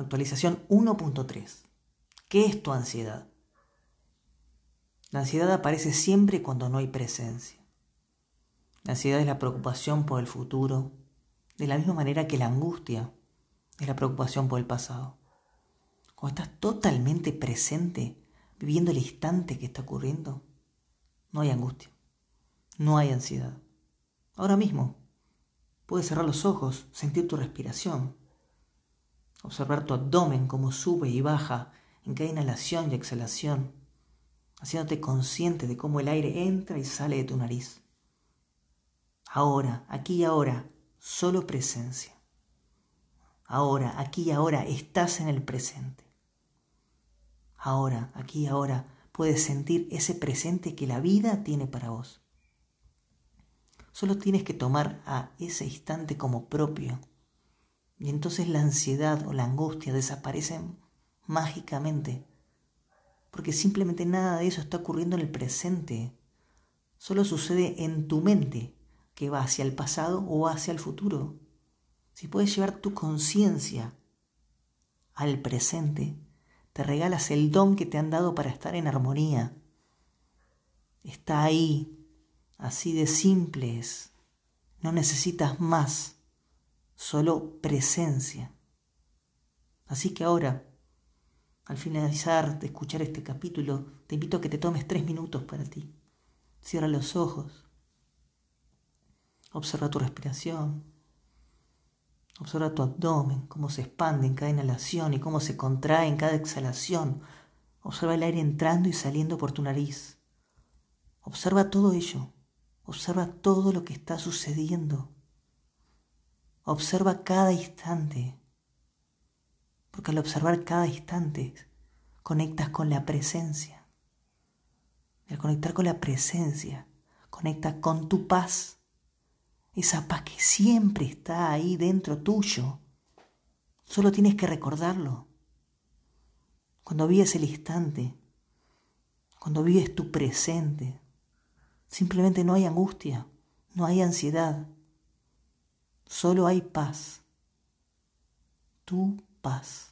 Actualización 1.3. ¿Qué es tu ansiedad? La ansiedad aparece siempre cuando no hay presencia. La ansiedad es la preocupación por el futuro, de la misma manera que la angustia es la preocupación por el pasado. Cuando estás totalmente presente, viviendo el instante que está ocurriendo, no hay angustia, no hay ansiedad. Ahora mismo, puedes cerrar los ojos, sentir tu respiración, observar tu abdomen cómo sube y baja en cada inhalación y exhalación, haciéndote consciente de cómo el aire entra y sale de tu nariz. Ahora, aquí y ahora, solo presencia. Ahora, aquí y ahora, estás en el presente. Ahora, aquí y ahora, puedes sentir ese presente que la vida tiene para vos. Solo tienes que tomar a ese instante como propio. Y entonces la ansiedad o la angustia desaparecen mágicamente. Porque simplemente nada de eso está ocurriendo en el presente. Solo sucede en tu mente que va hacia el pasado o hacia el futuro. Si puedes llevar tu conciencia al presente, te regalas el don que te han dado para estar en armonía. Está ahí, así de simples. No necesitas más, solo presencia. Así que ahora, al finalizar de escuchar este capítulo, te invito a que te tomes tres minutos para ti. Cierra los ojos Observa tu respiración. Observa tu abdomen, cómo se expande en cada inhalación y cómo se contrae en cada exhalación. Observa el aire entrando y saliendo por tu nariz. Observa todo ello. Observa todo lo que está sucediendo. Observa cada instante. Porque al observar cada instante, conectas con la presencia. Y al conectar con la presencia, conectas con tu paz esa paz que siempre está ahí dentro tuyo. Solo tienes que recordarlo. Cuando vives el instante, cuando vives tu presente, simplemente no hay angustia, no hay ansiedad, solo hay paz. Tu paz.